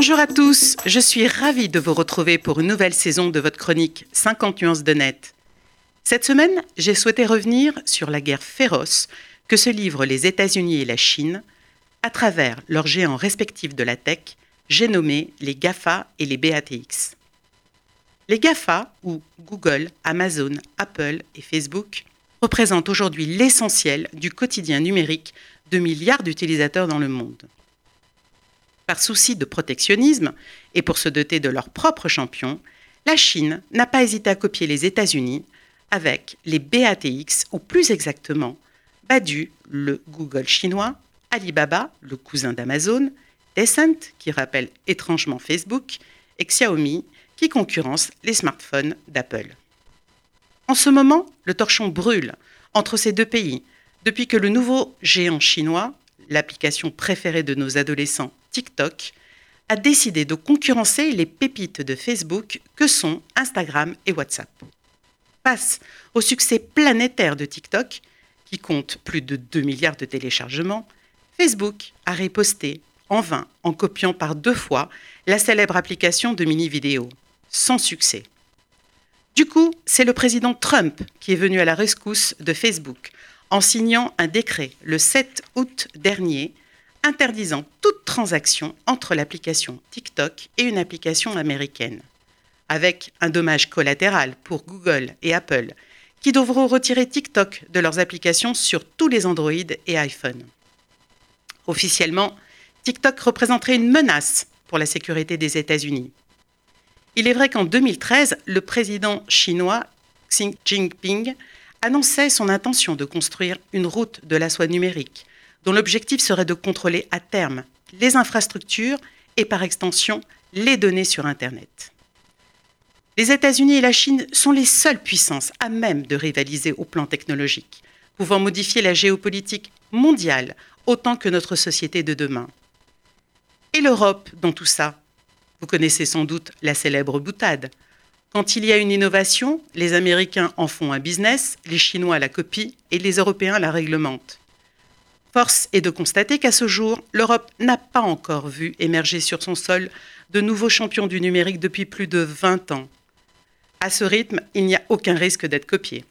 Bonjour à tous, je suis ravie de vous retrouver pour une nouvelle saison de votre chronique 50 nuances de net. Cette semaine, j'ai souhaité revenir sur la guerre féroce que se livrent les États-Unis et la Chine à travers leurs géants respectifs de la tech, j'ai nommé les GAFA et les BATX. Les GAFA, ou Google, Amazon, Apple et Facebook, représentent aujourd'hui l'essentiel du quotidien numérique de milliards d'utilisateurs dans le monde. Par souci de protectionnisme et pour se doter de leur propre champion, la Chine n'a pas hésité à copier les États-Unis avec les BATX, ou plus exactement, Badu, le Google chinois, Alibaba, le cousin d'Amazon, Tencent, qui rappelle étrangement Facebook, et Xiaomi, qui concurrence les smartphones d'Apple. En ce moment, le torchon brûle entre ces deux pays, depuis que le nouveau géant chinois, l'application préférée de nos adolescents, TikTok, a décidé de concurrencer les pépites de Facebook que sont Instagram et WhatsApp. Face au succès planétaire de TikTok, qui compte plus de 2 milliards de téléchargements, Facebook a riposté en vain en copiant par deux fois la célèbre application de mini-vidéo, sans succès. Du coup, c'est le président Trump qui est venu à la rescousse de Facebook en signant un décret le 7 août dernier interdisant toute transaction entre l'application TikTok et une application américaine, avec un dommage collatéral pour Google et Apple, qui devront retirer TikTok de leurs applications sur tous les Android et iPhone. Officiellement, TikTok représenterait une menace pour la sécurité des États-Unis. Il est vrai qu'en 2013, le président chinois Xi Jinping annonçait son intention de construire une route de la soie numérique, dont l'objectif serait de contrôler à terme les infrastructures et par extension les données sur Internet. Les États-Unis et la Chine sont les seules puissances à même de rivaliser au plan technologique, pouvant modifier la géopolitique mondiale autant que notre société de demain. Et l'Europe dans tout ça? Vous connaissez sans doute la célèbre boutade. Quand il y a une innovation, les Américains en font un business, les Chinois la copient et les Européens la réglementent. Force est de constater qu'à ce jour, l'Europe n'a pas encore vu émerger sur son sol de nouveaux champions du numérique depuis plus de 20 ans. À ce rythme, il n'y a aucun risque d'être copié.